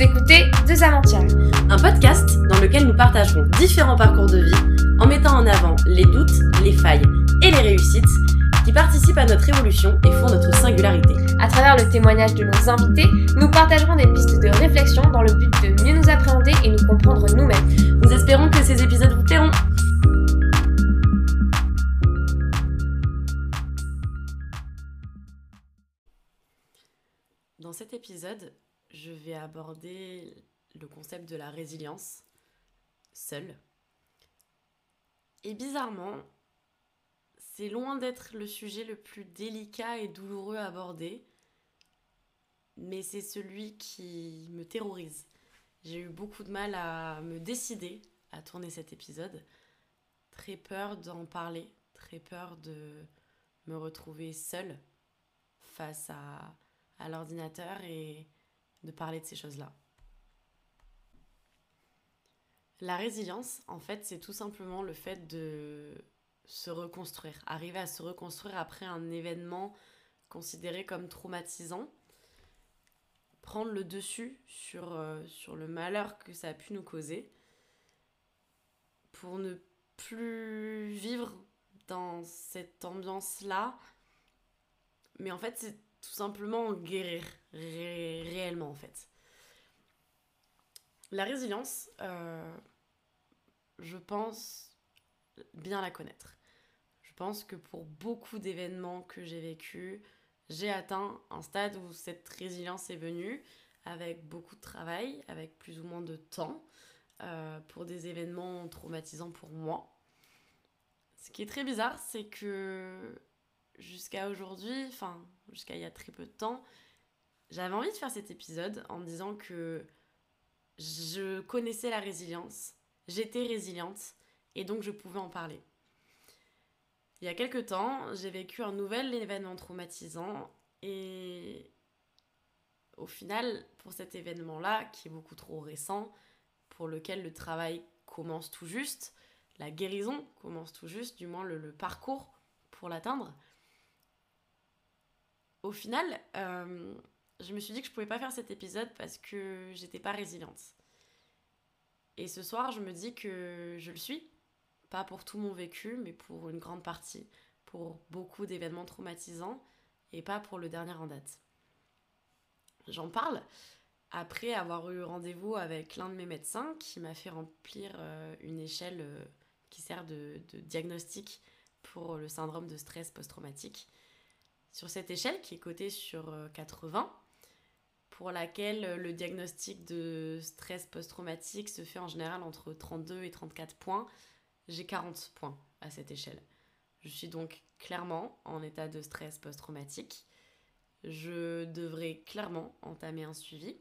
Vous écoutez Deux Aventières, un podcast dans lequel nous partagerons différents parcours de vie en mettant en avant les doutes, les failles et les réussites qui participent à notre évolution et font notre singularité. À travers le témoignage de nos invités, nous partagerons des pistes de réflexion dans le but de mieux nous appréhender et nous comprendre nous-mêmes. Nous espérons que ces épisodes vous plairont. Dans cet épisode, je vais aborder le concept de la résilience seule. Et bizarrement, c'est loin d'être le sujet le plus délicat et douloureux à aborder, mais c'est celui qui me terrorise. J'ai eu beaucoup de mal à me décider à tourner cet épisode. Très peur d'en parler, très peur de me retrouver seule face à, à l'ordinateur et de parler de ces choses-là. La résilience, en fait, c'est tout simplement le fait de se reconstruire, arriver à se reconstruire après un événement considéré comme traumatisant, prendre le dessus sur, euh, le malheur que ça a pu nous causer, pour ne plus vivre dans cette ambiance-là. Mais en fait, c'est tout simplement guérir réellement en fait. La résilience, euh, je pense bien la connaître. Je pense que pour beaucoup d'événements que j'ai vécus, j'ai atteint un stade où cette résilience est venue avec beaucoup de travail, avec plus ou moins de temps, euh, pour des événements traumatisants pour moi. Ce qui est très bizarre, c'est que jusqu'à aujourd'hui, enfin jusqu'à il y a très peu de temps, j'avais envie de faire cet épisode en me disant que je connaissais la résilience, j'étais résiliente et donc je pouvais en parler. Il y a quelques temps, j'ai vécu un nouvel événement traumatisant et au final, pour cet événement-là, qui est beaucoup trop récent, pour lequel le travail commence tout juste, la guérison commence tout juste, du moins le, parcours pour l'atteindre, au final, euh, je me suis dit que je pouvais pas faire cet épisode parce que j'étais pas résiliente. Et ce soir, je me dis que je le suis, pas pour tout mon vécu, mais pour une grande partie, pour beaucoup d'événements traumatisants et pas pour le dernier en date. J'en parle après avoir eu rendez-vous avec l'un de mes médecins qui m'a fait remplir euh, une échelle euh, qui sert de, de diagnostic pour le syndrome de stress post-traumatique sur cette échelle qui est cotée sur 80, euh, pour laquelle euh, le diagnostic de stress post-traumatique se fait en général entre 32 et 34 points, j'ai 40 points à cette échelle. Je suis donc clairement en état de stress post-traumatique. Je devrais clairement entamer un suivi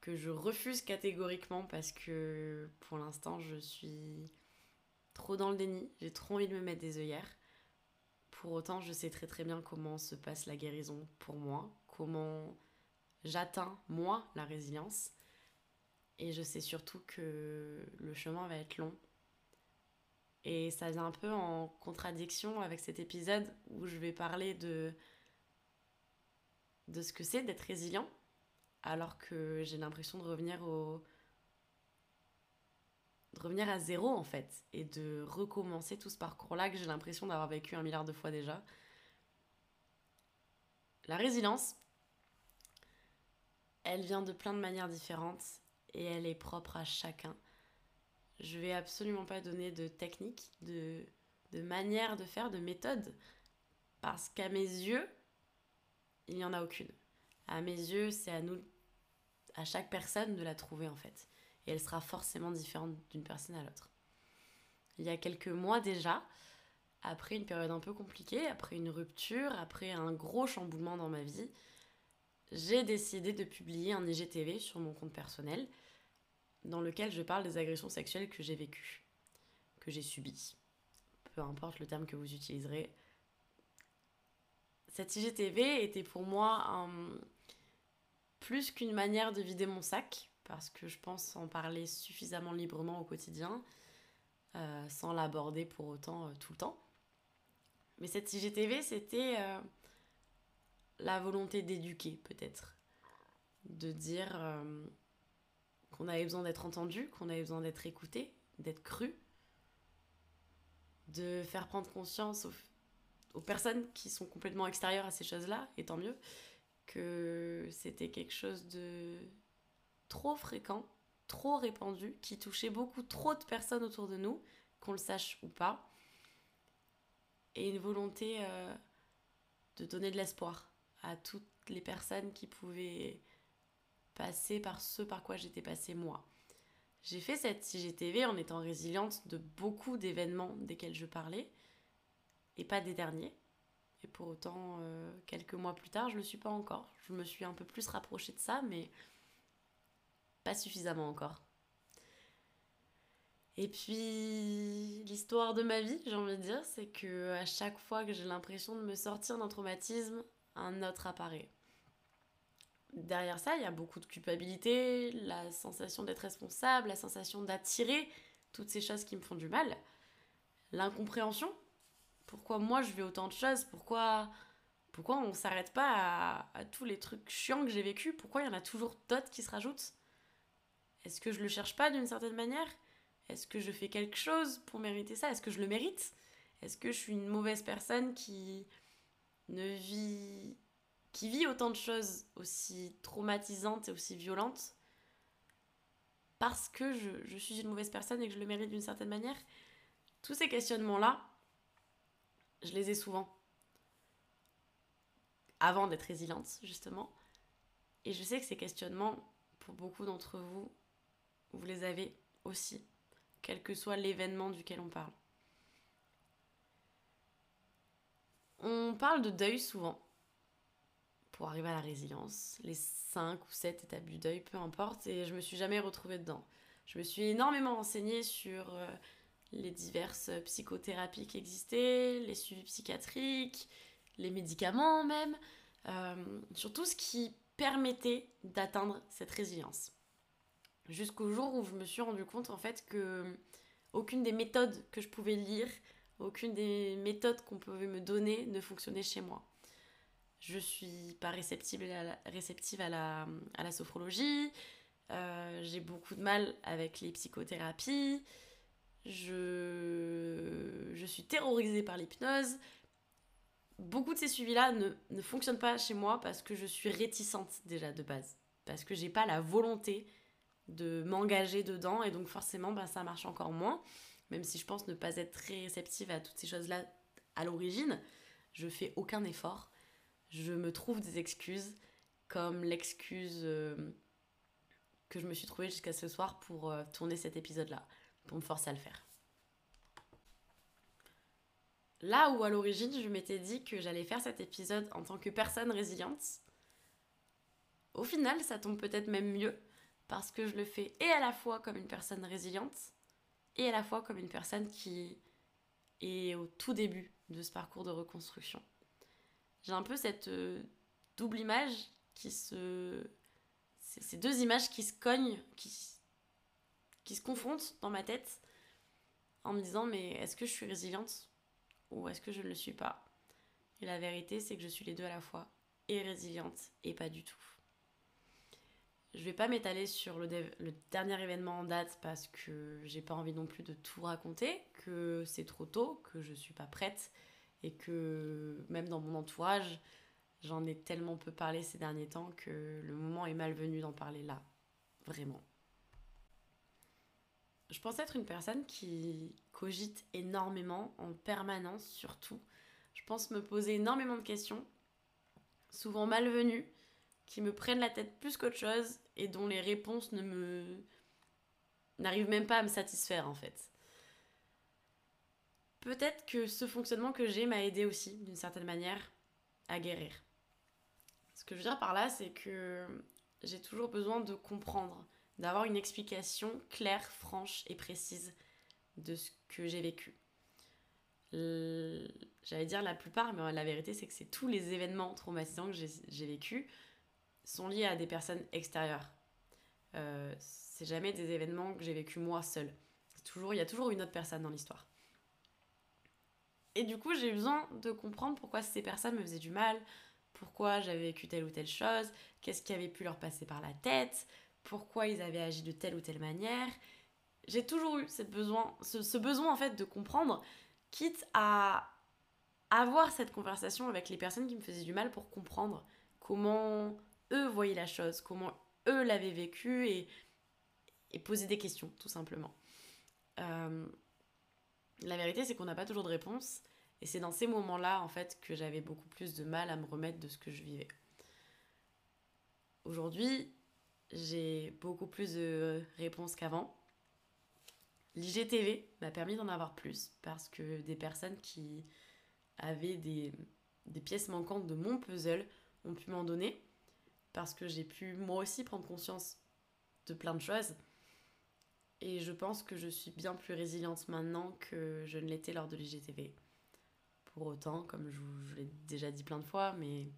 que je refuse catégoriquement parce que pour l'instant je suis trop dans le déni, j'ai trop envie de me mettre des œillères. Pour autant, je sais très très bien comment se passe la guérison pour moi, comment j'atteins moi la résilience. Et je sais surtout que le chemin va être long. Et ça vient un peu en contradiction avec cet épisode où je vais parler de, de ce que c'est d'être résilient, alors que j'ai l'impression de revenir au, de revenir à zéro en fait et de recommencer tout ce parcours-là que j'ai l'impression d'avoir vécu un milliard de fois déjà. La résilience, elle vient de plein de manières différentes et elle est propre à chacun. Je vais absolument pas donner de technique, de, de manière de faire, de méthode, parce qu'à mes yeux, il n'y en a aucune. À mes yeux, c'est à nous, à chaque personne de la trouver en fait et elle sera forcément différente d'une personne à l'autre. Il y a quelques mois déjà, après une période un peu compliquée, après une rupture, après un gros chamboulement dans ma vie, j'ai décidé de publier un IGTV sur mon compte personnel dans lequel je parle des agressions sexuelles que j'ai vécues, que j'ai subies. Peu importe le terme que vous utiliserez. Cet IGTV était pour moi plus qu'une manière de vider mon sac, parce que je pense en parler suffisamment librement au quotidien, euh, sans l'aborder pour autant euh, tout le temps. Mais cette IGTV, c'était euh, la volonté d'éduquer peut-être, de dire qu'on avait besoin d'être entendu, qu'on avait besoin d'être écouté, d'être cru, de faire prendre conscience aux, personnes qui sont complètement extérieures à ces choses-là, et tant mieux, que c'était quelque chose de trop fréquent, trop répandu, qui touchait beaucoup trop de personnes autour de nous, qu'on le sache ou pas, et une volonté euh, de donner de l'espoir à toutes les personnes qui pouvaient passer par ce par quoi j'étais passée moi. J'ai fait cette CGTV en étant résiliente de beaucoup d'événements desquels je parlais, et pas des derniers. Et pour autant, euh, quelques mois plus tard, je ne le suis pas encore. Je me suis un peu plus rapprochée de ça, mais pas suffisamment encore. Et puis, l'histoire de ma vie, j'ai envie de dire, c'est que à chaque fois que j'ai l'impression de me sortir d'un traumatisme, un autre apparaît. Derrière ça, il y a beaucoup de culpabilité, la sensation d'être responsable, la sensation d'attirer toutes ces choses qui me font du mal, l'incompréhension. Pourquoi moi je vis autant de choses? Pourquoi, pourquoi on s'arrête pas à, à, tous les trucs chiants que j'ai vécu? Pourquoi il y en a toujours d'autres qui se rajoutent? Est-ce que je le cherche pas d'une certaine manière? Est-ce que je fais quelque chose pour mériter ça? Est-ce que je le mérite? Est-ce que je suis une mauvaise personne qui ne vit qui vit autant de choses aussi traumatisantes et aussi violentes parce que je, suis une mauvaise personne et que je le mérite d'une certaine manière, tous ces questionnements-là, je les ai souvent. Avant d'être résiliente, justement. Et je sais que ces questionnements, pour beaucoup d'entre vous, vous les avez aussi, quel que soit l'événement duquel on parle. On parle de deuil souvent pour arriver à la résilience, les 5 ou 7 étapes du deuil, peu importe, et je me suis jamais retrouvée dedans. Je me suis énormément renseignée sur euh, les diverses psychothérapies qui existaient, les suivis psychiatriques, les médicaments même, euh, sur tout ce qui permettait d'atteindre cette résilience. Jusqu'au jour où je me suis rendu compte en fait que aucune des méthodes que je pouvais lire, aucune des méthodes qu'on pouvait me donner ne fonctionnait chez moi je suis pas réceptive à la, réceptive à la, à la sophrologie, euh, j'ai beaucoup de mal avec les psychothérapies, je, je suis terrorisée par l'hypnose. Beaucoup de ces suivis-là ne, ne fonctionnent pas chez moi parce que je suis réticente déjà de base, parce que j'ai pas la volonté de m'engager dedans et donc forcément ben, ça marche encore moins, même si je pense ne pas être très réceptive à toutes ces choses-là à l'origine, je fais aucun effort. Je me trouve des excuses, comme l'excuse euh, que je me suis trouvée jusqu'à ce soir pour euh, tourner cet épisode-là, pour me forcer à le faire. Là où à l'origine je m'étais dit que j'allais faire cet épisode en tant que personne résiliente, au final ça tombe peut-être même mieux parce que je le fais et à la fois comme une personne résiliente et à la fois comme une personne qui est au tout début de ce parcours de reconstruction j'ai un peu cette euh, double image qui se. Ces deux images qui se cognent, qui, qui se confrontent dans ma tête en me disant mais est-ce que je suis résiliente ou est-ce que je ne le suis pas? Et la vérité c'est que je suis les deux à la fois, et résiliente et pas du tout. Je vais pas m'étaler sur le, dernier événement en date parce que j'ai pas envie non plus de tout raconter, que c'est trop tôt, que je suis pas prête et que même dans mon entourage, j'en ai tellement peu parlé ces derniers temps que le moment est malvenu d'en parler là, vraiment. Je pense être une personne qui cogite énormément, en permanence surtout. Je pense me poser énormément de questions, souvent malvenues, qui me prennent la tête plus qu'autre chose et dont les réponses ne me n'arrivent même pas à me satisfaire en fait peut-être que ce fonctionnement que j'ai m'a aidé aussi, d'une certaine manière, à guérir. Ce que je veux dire par là, c'est que j'ai toujours besoin de comprendre, d'avoir une explication claire, franche et précise de ce que j'ai vécu. J'allais dire la plupart, mais la vérité, c'est que c'est tous les événements traumatisants que j'ai vécus sont liés à des personnes extérieures. Euh, c'est jamais des événements que j'ai vécu moi seule. Toujours, il y a toujours une autre personne dans l'histoire. Et du coup, j'ai besoin de comprendre pourquoi ces personnes me faisaient du mal, pourquoi j'avais vécu telle ou telle chose, qu'est-ce qui avait pu leur passer par la tête, pourquoi ils avaient agi de telle ou telle manière. J'ai toujours eu besoin, ce, besoin en fait de comprendre, quitte à avoir cette conversation avec les personnes qui me faisaient du mal pour comprendre comment eux voyaient la chose, comment eux l'avaient vécu et, poser des questions tout simplement. Euh, la vérité c'est qu'on n'a pas toujours de réponse et c'est dans ces moments-là en fait que j'avais beaucoup plus de mal à me remettre de ce que je vivais. Aujourd'hui, j'ai beaucoup plus de réponses qu'avant. L'IGTV m'a permis d'en avoir plus parce que des personnes qui avaient des, pièces manquantes de mon puzzle ont pu m'en donner parce que j'ai pu moi aussi prendre conscience de plein de choses. Et je pense que je suis bien plus résiliente maintenant que je ne l'étais lors de l'IGTV. Pour autant, comme je vous l'ai déjà dit plein de fois, mais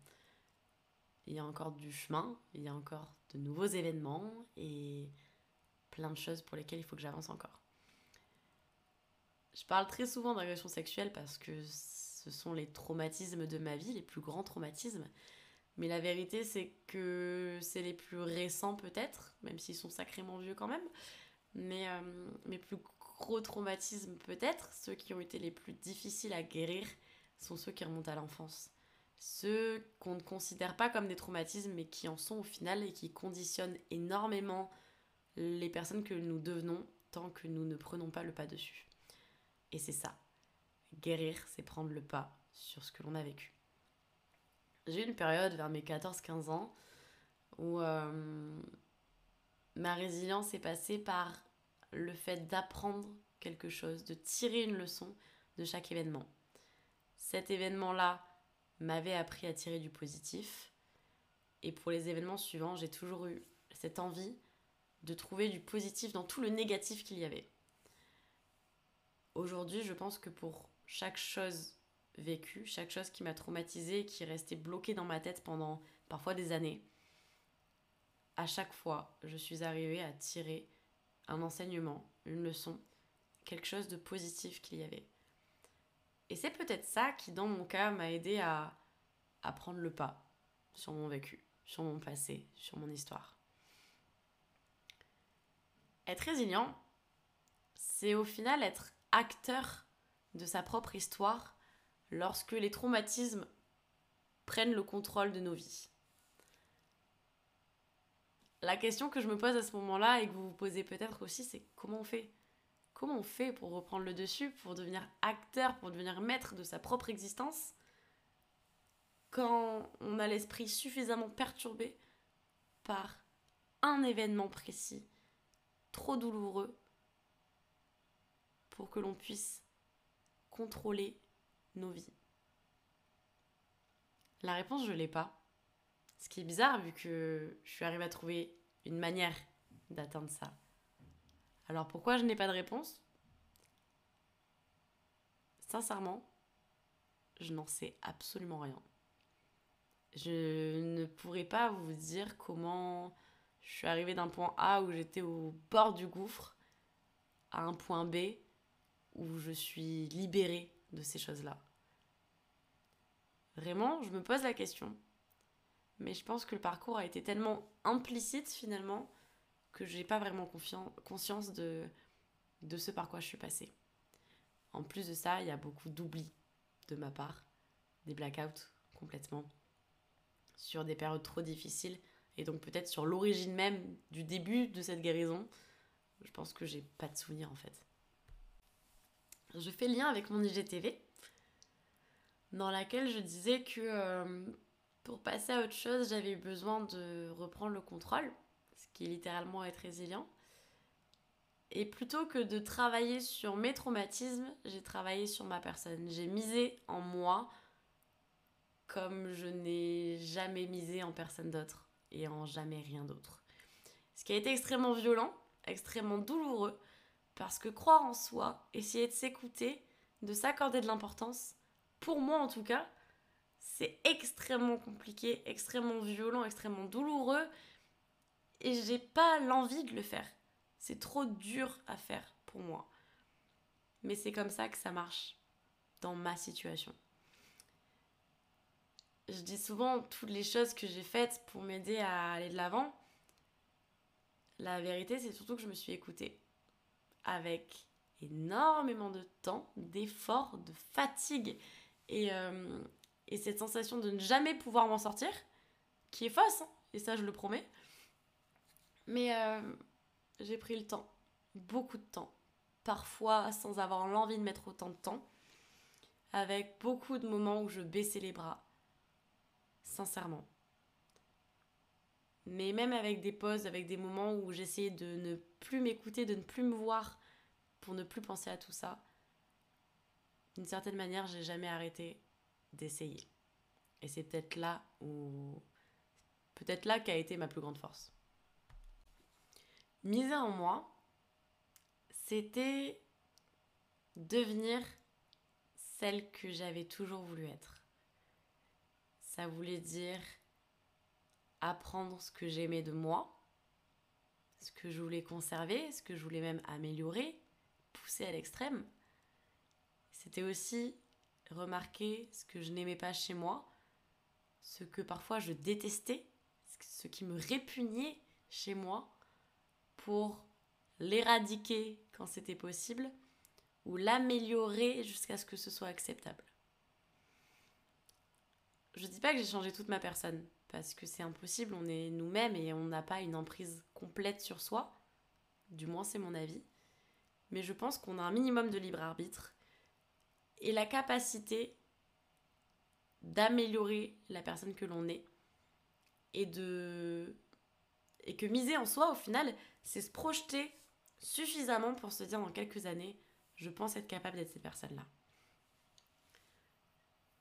il y a encore du chemin, il y a encore de nouveaux événements et plein de choses pour lesquelles il faut que j'avance encore. Je parle très souvent d'agression sexuelle parce que ce sont les traumatismes de ma vie, les plus grands traumatismes. Mais la vérité, c'est que c'est les plus récents peut-être, même s'ils sont sacrément vieux quand même. Mais euh, mes plus gros traumatismes peut-être, ceux qui ont été les plus difficiles à guérir, sont ceux qui remontent à l'enfance ceux qu'on ne considère pas comme des traumatismes, mais qui en sont au final et qui conditionnent énormément les personnes que nous devenons tant que nous ne prenons pas le pas dessus. Et c'est ça. Guérir, c'est prendre le pas sur ce que l'on a vécu. J'ai eu une période vers mes 14-15 ans où euh, ma résilience est passée par le fait d'apprendre quelque chose, de tirer une leçon de chaque événement. Cet événement-là, m'avait appris à tirer du positif. Et pour les événements suivants, j'ai toujours eu cette envie de trouver du positif dans tout le négatif qu'il y avait. Aujourd'hui, je pense que pour chaque chose vécue, chaque chose qui m'a traumatisée, qui est restée bloquée dans ma tête pendant parfois des années, à chaque fois, je suis arrivée à tirer un enseignement, une leçon, quelque chose de positif qu'il y avait. Et c'est peut-être ça qui, dans mon cas, m'a aidé à prendre le pas sur mon vécu, sur mon passé, sur mon histoire. Être résilient, c'est au final être acteur de sa propre histoire lorsque les traumatismes prennent le contrôle de nos vies. La question que je me pose à ce moment-là et que vous vous posez peut-être aussi, c'est comment on fait? Comment on fait pour reprendre le dessus, pour devenir acteur, pour devenir maître de sa propre existence quand on a l'esprit suffisamment perturbé par un événement précis, trop douloureux, pour que l'on puisse contrôler nos vies La réponse, je l'ai pas. Ce qui est bizarre vu que je suis arrivée à trouver une manière d'atteindre ça. Alors pourquoi je n'ai pas de réponse? Sincèrement, je n'en sais absolument rien. Je ne pourrais pas vous dire comment je suis arrivée d'un point A où j'étais au bord du gouffre à un point B où je suis libérée de ces choses-là. Vraiment, je me pose la question. Mais je pense que le parcours a été tellement implicite finalement que j'ai pas vraiment conscience de, de ce par quoi je suis passée. En plus de ça, il y a beaucoup d'oubli de ma part, des blackouts complètement, sur des périodes trop difficiles, et donc peut-être sur l'origine même du début de cette guérison. Je pense que j'ai pas de souvenir en fait. Je fais lien avec mon IGTV, dans laquelle je disais que euh, pour passer à autre chose, j'avais besoin de reprendre le contrôle qui est littéralement être résilient. Et plutôt que de travailler sur mes traumatismes, j'ai travaillé sur ma personne. J'ai misé en moi comme je n'ai jamais misé en personne d'autre et en jamais rien d'autre. Ce qui a été extrêmement violent, extrêmement douloureux, parce que croire en soi, essayer de s'écouter, de s'accorder de l'importance, pour moi en tout cas, c'est extrêmement compliqué, extrêmement violent, extrêmement douloureux, et j'ai pas l'envie de le faire. C'est trop dur à faire pour moi. Mais c'est comme ça que ça marche dans ma situation. Je dis souvent toutes les choses que j'ai faites pour m'aider à aller de l'avant. la vérité, c'est surtout que je me suis écoutée avec énormément de temps, d'efforts, de fatigue et, euh, et, cette sensation de ne jamais pouvoir m'en sortir, qui est fausse, hein, et ça je le promets. Mais euh, j'ai pris le temps, beaucoup de temps, parfois sans avoir l'envie de mettre autant de temps, avec beaucoup de moments où je baissais les bras, sincèrement. Mais même avec des pauses, avec des moments où j'essayais de ne plus m'écouter, de ne plus me voir, pour ne plus penser à tout ça, d'une certaine manière, j'ai jamais arrêté d'essayer. Et c'est peut-être là où. Peut-être là qu'a été ma plus grande force. Miser en moi, c'était devenir celle que j'avais toujours voulu être. Ça voulait dire apprendre ce que j'aimais de moi, ce que je voulais conserver, ce que je voulais même améliorer, pousser à l'extrême. C'était aussi remarquer ce que je n'aimais pas chez moi, ce que parfois je détestais, ce qui me répugnait chez moi, pour l'éradiquer quand c'était possible, ou l'améliorer jusqu'à ce que ce soit acceptable. Je dis pas que j'ai changé toute ma personne, parce que c'est impossible, on est nous-mêmes et on n'a pas une emprise complète sur soi, du moins c'est mon avis, mais je pense qu'on a un minimum de libre arbitre et la capacité d'améliorer la personne que l'on est et de et que miser en soi au final c'est se projeter suffisamment pour se dire dans quelques années je pense être capable d'être cette personne là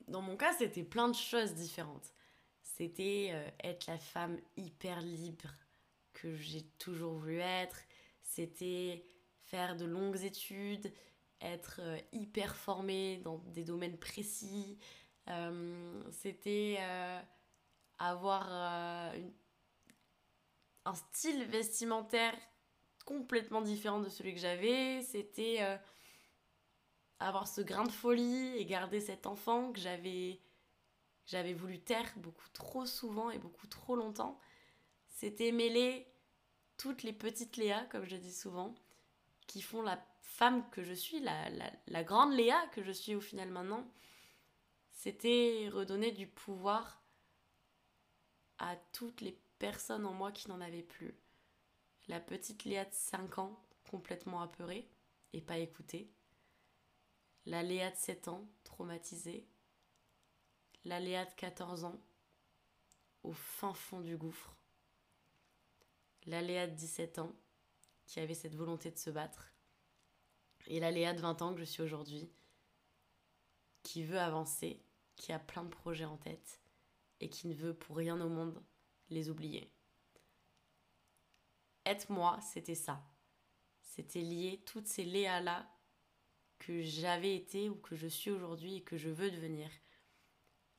dans mon cas c'était plein de choses différentes. C'était euh, être la femme hyper libre que j'ai toujours voulu être. C'était faire de longues études être euh, hyper formé dans des domaines précis. Euh, c'était euh, avoir un style vestimentaire complètement différent de celui que j'avais. C'était avoir ce grain de folie et garder cet enfant que j'avais j'avais voulu taire beaucoup trop souvent et beaucoup trop longtemps. C'était mêler toutes les petites Léa, comme je dis souvent, qui font la femme que je suis, la, grande Léa que je suis au final maintenant, c'était redonner du pouvoir à toutes les personnes en moi qui n'en avaient plus. La petite Léa de 5 ans, complètement apeurée et pas écoutée. La Léa de 7 ans, traumatisée. La Léa de 14 ans, au fin fond du gouffre. La Léa de 17 ans, qui avait cette volonté de se battre. Et la Léa de 20 ans que je suis aujourd'hui, qui veut avancer, qui a plein de projets en tête et qui ne veut pour rien au monde les oublier. Être moi, c'était ça. C'était lié toutes ces Léas-là que j'avais été ou que je suis aujourd'hui et que je veux devenir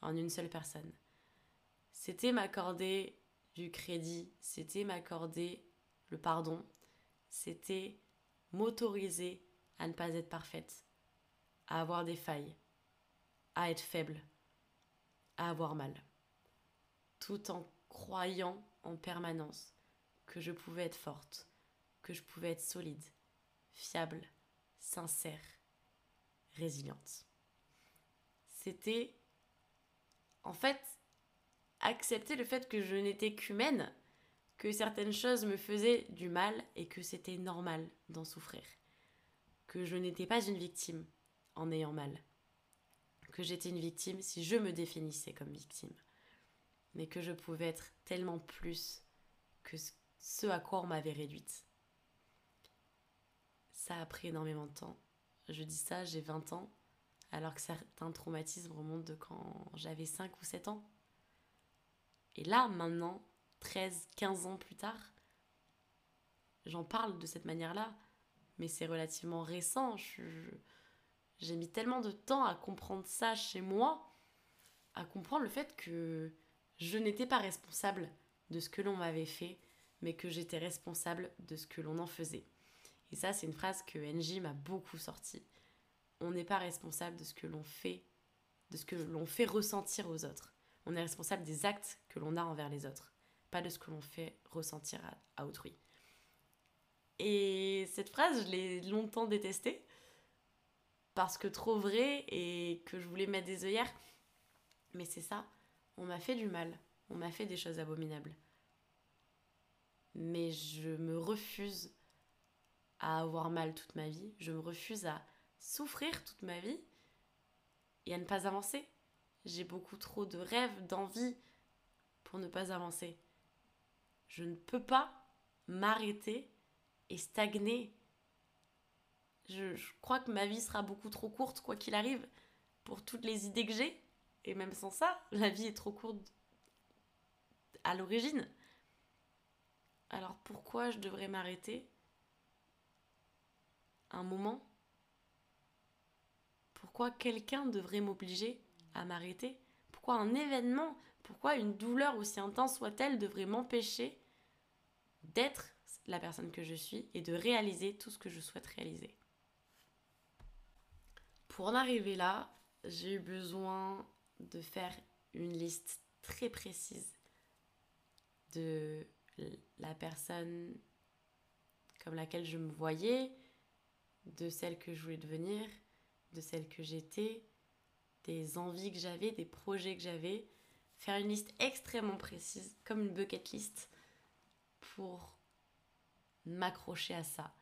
en une seule personne. C'était m'accorder du crédit, c'était m'accorder le pardon, c'était m'autoriser à ne pas être parfaite, à avoir des failles, à être faible, à avoir mal, tout en croyant en permanence que je pouvais être forte, que je pouvais être solide, fiable, sincère, résiliente. C'était en fait accepter le fait que je n'étais qu'humaine que certaines choses me faisaient du mal et que c'était normal d'en souffrir. Que je n'étais pas une victime en ayant mal. Que j'étais une victime si je me définissais comme victime. Mais que je pouvais être tellement plus que ce à quoi on m'avait réduite. Ça a pris énormément de temps. Je dis ça, j'ai 20 ans, alors que certains traumatismes remontent de quand j'avais 5 ou 7 ans. Et là, maintenant, 13, 15 ans plus tard, j'en parle de cette manière-là, mais c'est relativement récent. j'ai mis tellement de temps à comprendre ça chez moi, à comprendre le fait que je n'étais pas responsable de ce que l'on m'avait fait, mais que j'étais responsable de ce que l'on en faisait. Et ça, c'est une phrase que NJ m'a beaucoup sortie. On n'est pas responsable de ce que l'on fait, de ce que l'on fait ressentir aux autres. On est responsable des actes que l'on a envers les autres pas de ce que l'on fait ressentir à, autrui. Et cette phrase, je l'ai longtemps détestée parce que trop vrai et que je voulais mettre des œillères. Mais c'est ça, on m'a fait du mal, on m'a fait des choses abominables. Mais je me refuse à avoir mal toute ma vie, je me refuse à souffrir toute ma vie et à ne pas avancer. J'ai beaucoup trop de rêves, d'envie pour ne pas avancer. Je ne peux pas m'arrêter et stagner je, crois que ma vie sera beaucoup trop courte, quoi qu'il arrive, pour toutes les idées que j'ai. Et même sans ça, la vie est trop courte à l'origine. Alors pourquoi je devrais m'arrêter un moment? Pourquoi quelqu'un devrait m'obliger à m'arrêter? Pourquoi un événement Pourquoi une douleur aussi intense soit-elle devrait m'empêcher d'être la personne que je suis et de réaliser tout ce que je souhaite réaliser pour en arriver là, j'ai eu besoin de faire une liste très précise de la personne comme laquelle je me voyais, de celle que je voulais devenir, de celle que j'étais, des envies que j'avais, des projets que j'avais. Faire une liste extrêmement précise, comme une bucket list, pour m'accrocher à ça.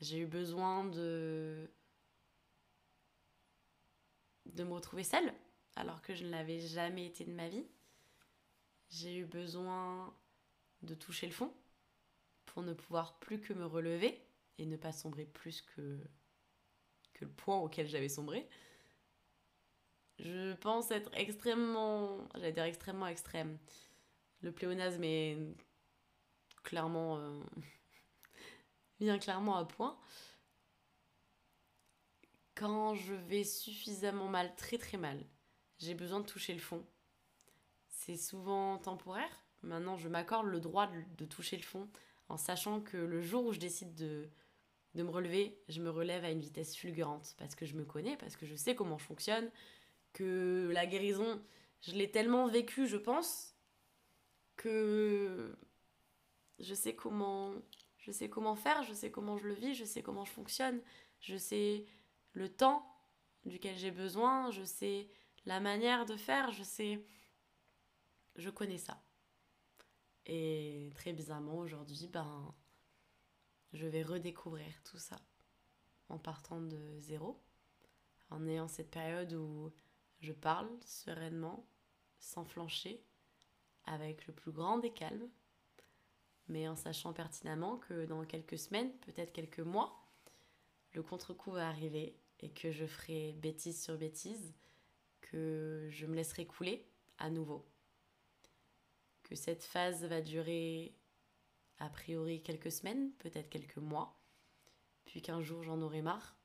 J'ai eu besoin de de me retrouver seule, alors que je ne l'avais jamais été de ma vie. J'ai eu besoin de toucher le fond pour ne pouvoir plus que me relever et ne pas sombrer plus que, que le point auquel j'avais sombré. Je pense être extrêmement, j'allais dire extrêmement extrême. Le pléonasme est clairement, euh, bien clairement à point quand je vais suffisamment mal, très très mal, j'ai besoin de toucher le fond. C'est souvent temporaire. Maintenant, je m'accorde le droit de, toucher le fond en sachant que le jour où je décide de, de me relever, je me relève à une vitesse fulgurante parce que je me connais, parce que je sais comment je fonctionne, que la guérison, je l'ai tellement vécue, je pense, que je sais comment je sais comment faire, je sais comment je le vis, je sais comment je fonctionne, je sais le temps duquel j'ai besoin, je sais la manière de faire, je sais... Je connais ça. Et très bizarrement, aujourd'hui, ben, je vais redécouvrir tout ça en partant de zéro, en ayant cette période où je parle sereinement, sans flancher, avec le plus grand des calmes, mais en sachant pertinemment que dans quelques semaines, peut-être quelques mois, le contre-coup va arriver et que je ferai bêtise sur bêtise, que je me laisserai couler à nouveau. Que cette phase va durer a priori quelques semaines, peut-être quelques mois, puis qu'un jour j'en aurai marre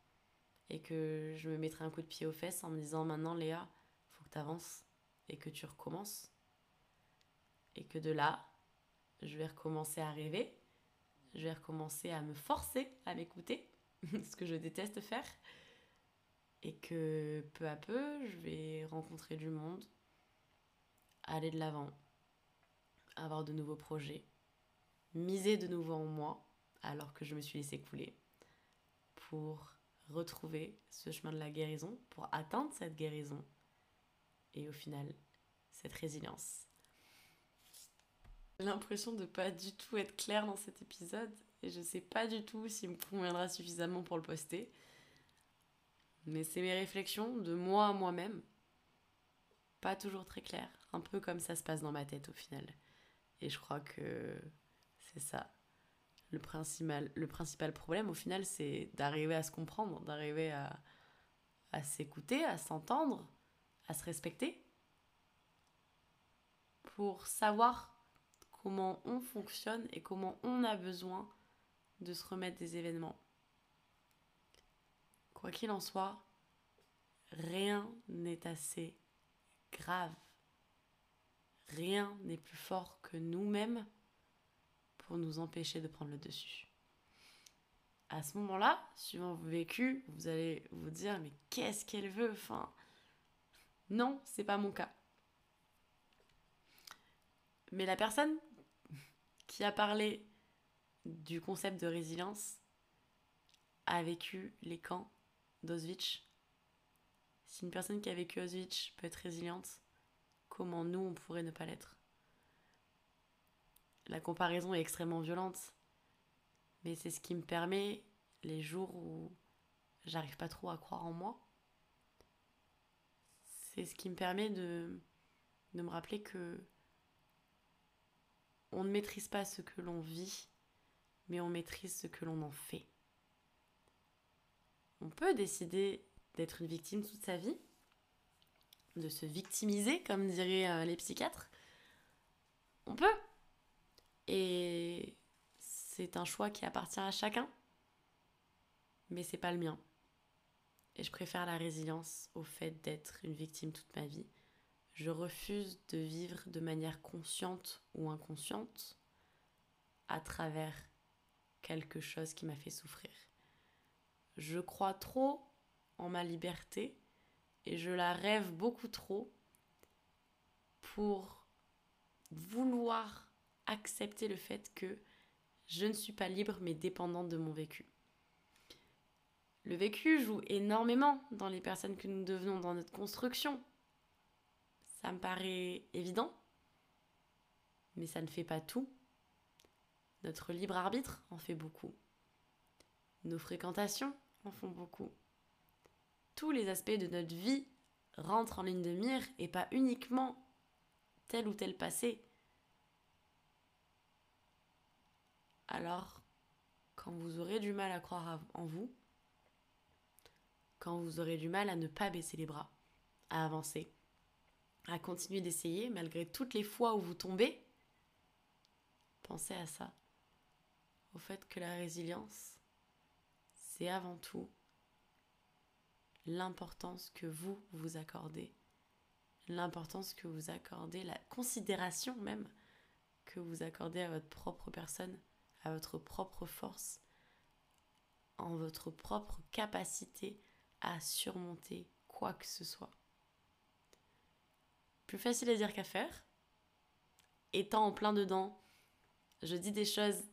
et que je me mettrai un coup de pied aux fesses en me disant maintenant Léa, faut que tu avances et que tu recommences. Et que de là, je vais recommencer à rêver, je vais recommencer à me forcer à m'écouter, ce que je déteste faire, et que peu à peu, je vais rencontrer du monde, aller de l'avant, avoir de nouveaux projets, miser de nouveau en moi alors que je me suis laissé couler pour retrouver ce chemin de la guérison, pour atteindre cette guérison et au final cette résilience. J'ai l'impression de pas du tout être claire dans cet épisode et je sais pas du tout s'il me conviendra suffisamment pour le poster. Mais c'est mes réflexions de moi à moi-même. Pas toujours très claires. Un peu comme ça se passe dans ma tête au final. Et je crois que c'est ça. Le principal, le problème au final, c'est d'arriver à se comprendre, d'arriver à s'écouter, à s'entendre, à se respecter. Pour savoir on fonctionne et comment on a besoin de se remettre des événements. Quoi qu'il en soit, rien n'est assez grave. Rien n'est plus fort que nous-mêmes pour nous empêcher de prendre le dessus. À ce moment-là, suivant vos vécus, vous allez vous dire mais qu'est-ce qu'elle veut? Enfin, non, c'est pas mon cas. Mais la personne qui a parlé du concept de résilience a vécu les camps d'Auschwitz. Si une personne qui a vécu Auschwitz peut être résiliente, comment nous, on pourrait ne pas l'être? La comparaison est extrêmement violente, mais c'est ce qui me permet, les jours où j'arrive pas trop à croire en moi, c'est ce qui me permet de, de me rappeler que on ne maîtrise pas ce que l'on vit, mais on maîtrise ce que l'on en fait. On peut décider d'être une victime toute sa vie, de se victimiser, comme diraient euh, les psychiatres. On peut. Et c'est un choix qui appartient à chacun, mais c'est pas le mien. Et je préfère la résilience au fait d'être une victime toute ma vie. Je refuse de vivre de manière consciente ou inconsciente à travers quelque chose qui m'a fait souffrir. Je crois trop en ma liberté et je la rêve beaucoup trop pour vouloir accepter le fait que je ne suis pas libre mais dépendante de mon vécu. Le vécu joue énormément dans les personnes que nous devenons dans notre construction. Ça me paraît évident, mais ça ne fait pas tout. Notre libre arbitre en fait beaucoup. Nos fréquentations en font beaucoup. Tous les aspects de notre vie rentrent en ligne de mire et pas uniquement tel ou tel passé. Alors, quand vous aurez du mal à croire en vous, quand vous aurez du mal à ne pas baisser les bras, à avancer, à continuer d'essayer malgré toutes les fois où vous tombez, pensez à ça, au fait que la résilience, c'est avant tout l'importance que vous vous accordez, l'importance que vous accordez, la considération même que vous accordez à votre propre personne, à votre propre force, en votre propre capacité à surmonter quoi que ce soit. Plus facile à dire qu'à faire. Étant en plein dedans, je dis des choses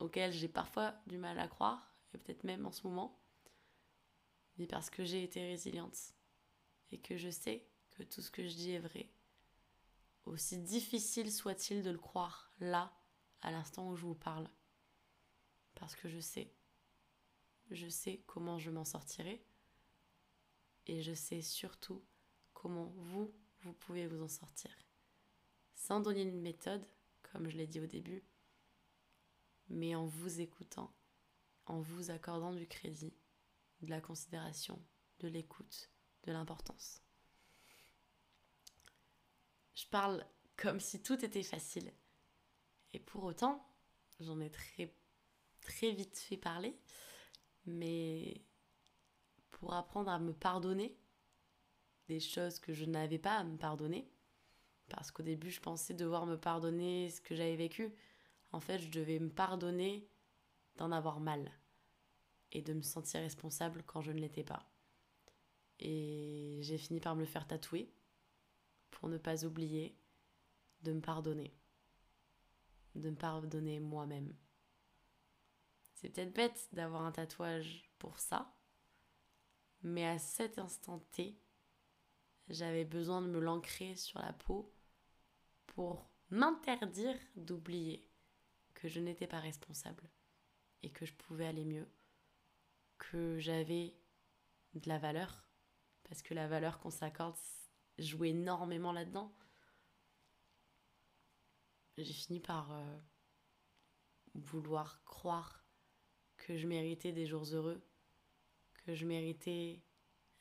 auxquelles j'ai parfois du mal à croire, et peut-être même en ce moment, mais parce que j'ai été résiliente et que je sais que tout ce que je dis est vrai. Aussi difficile soit-il de le croire là, à l'instant où je vous parle. Parce que je sais. Je sais comment je m'en sortirai et je sais surtout comment vous, vous pouvez vous en sortir. Sans donner une méthode, comme je l'ai dit au début, mais en vous écoutant, en vous accordant du crédit, de la considération, de l'écoute, de l'importance. Je parle comme si tout était facile. Et pour autant, j'en ai très, très vite fait parler, mais pour apprendre à me pardonner des choses que je n'avais pas à me pardonner. Parce qu'au début, je pensais devoir me pardonner ce que j'avais vécu. En fait, je devais me pardonner d'en avoir mal et de me sentir responsable quand je ne l'étais pas. Et j'ai fini par me le faire tatouer pour ne pas oublier de me pardonner. De me pardonner moi-même. C'est peut-être bête d'avoir un tatouage pour ça, mais à cet instant T, j'avais besoin de me l'ancrer sur la peau pour m'interdire d'oublier que je n'étais pas responsable et que je pouvais aller mieux, que j'avais de la valeur, parce que la valeur qu'on s'accorde joue énormément là-dedans. J'ai fini par euh, vouloir croire que je méritais des jours heureux que je méritais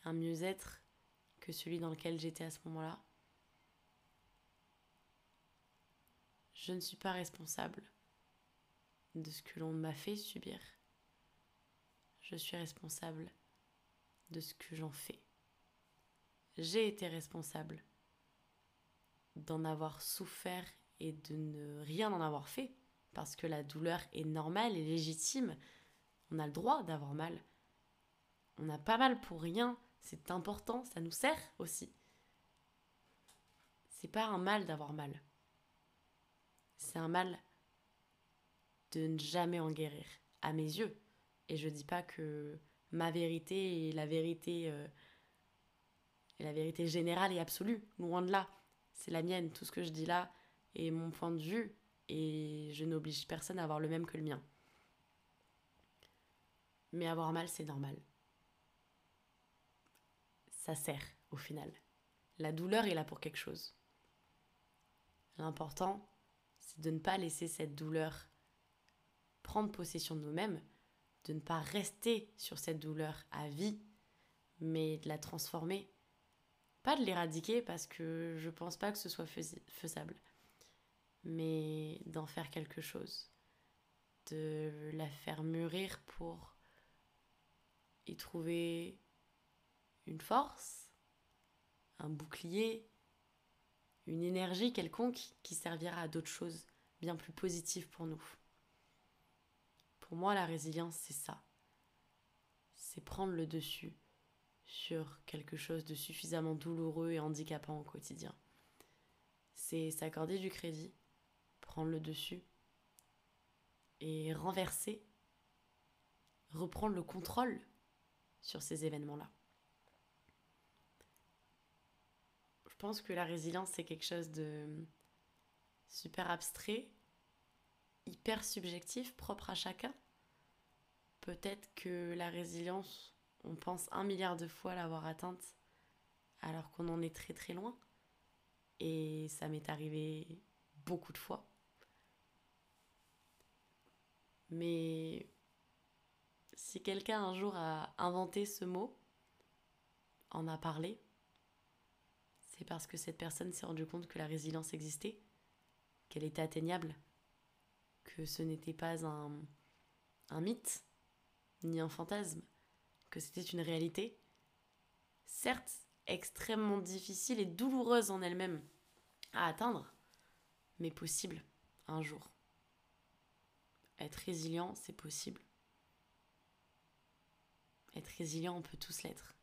un mieux-être que celui dans lequel j'étais à ce moment-là. Je ne suis pas responsable de ce que l'on m'a fait subir. Je suis responsable de ce que j'en fais. J'ai été responsable d'en avoir souffert et de ne rien en avoir fait, parce que la douleur est normale et légitime. On a le droit d'avoir mal on a pas mal pour rien, c'est important, ça nous sert aussi. C'est pas un mal d'avoir mal. C'est un mal de ne jamais en guérir, à mes yeux. Et je dis pas que ma vérité est la vérité, euh, la vérité générale et absolue, loin de là. C'est la mienne, tout ce que je dis là est mon point de vue et je n'oblige personne à avoir le même que le mien. Mais avoir mal, c'est normal. Ça sert au final. La douleur est là pour quelque chose. L'important, c'est de ne pas laisser cette douleur prendre possession de nous-mêmes, de ne pas rester sur cette douleur à vie, mais de la transformer. Pas de l'éradiquer parce que je pense pas que ce soit faisable, mais d'en faire quelque chose, de la faire mûrir pour y trouver une force, un bouclier, une énergie quelconque qui servira à d'autres choses bien plus positives pour nous. Pour moi, la résilience, c'est ça. C'est prendre le dessus sur quelque chose de suffisamment douloureux et handicapant au quotidien. C'est s'accorder du crédit, prendre le dessus et renverser, reprendre le contrôle sur ces événements-là. Je pense que la résilience, c'est quelque chose de super abstrait, hyper subjectif, propre à chacun. Peut-être que la résilience, on pense un milliard de fois l'avoir atteinte alors qu'on en est très très loin. Et ça m'est arrivé beaucoup de fois. Mais si quelqu'un un jour a inventé ce mot, en a parlé, c'est parce que cette personne s'est rendue compte que la résilience existait, qu'elle était atteignable, que ce n'était pas un, mythe, ni un fantasme, que c'était une réalité, certes extrêmement difficile et douloureuse en elle-même à atteindre, mais possible un jour. Être résilient, c'est possible. Être résilient, on peut tous l'être.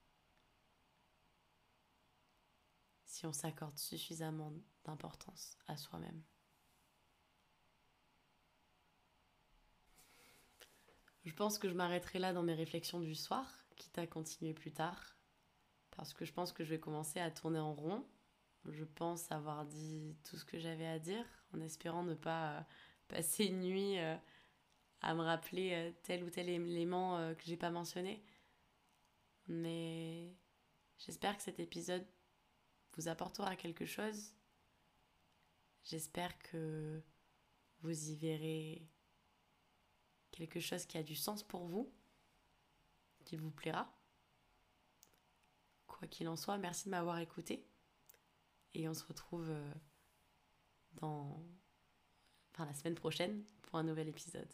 Si on s'accorde suffisamment d'importance à soi-même. Je pense que je m'arrêterai là dans mes réflexions du soir, quitte à continuer plus tard, parce que je pense que je vais commencer à tourner en rond. Je pense avoir dit tout ce que j'avais à dire, en espérant ne pas euh, passer une nuit euh, à me rappeler euh, tel ou tel élément que j'ai pas mentionné. Mais j'espère que cet épisode vous apportera quelque chose. J'espère que vous y verrez quelque chose qui a du sens pour vous, qui vous plaira. Quoi qu'il en soit, merci de m'avoir écouté. Et on se retrouve euh, dans la semaine prochaine pour un nouvel épisode.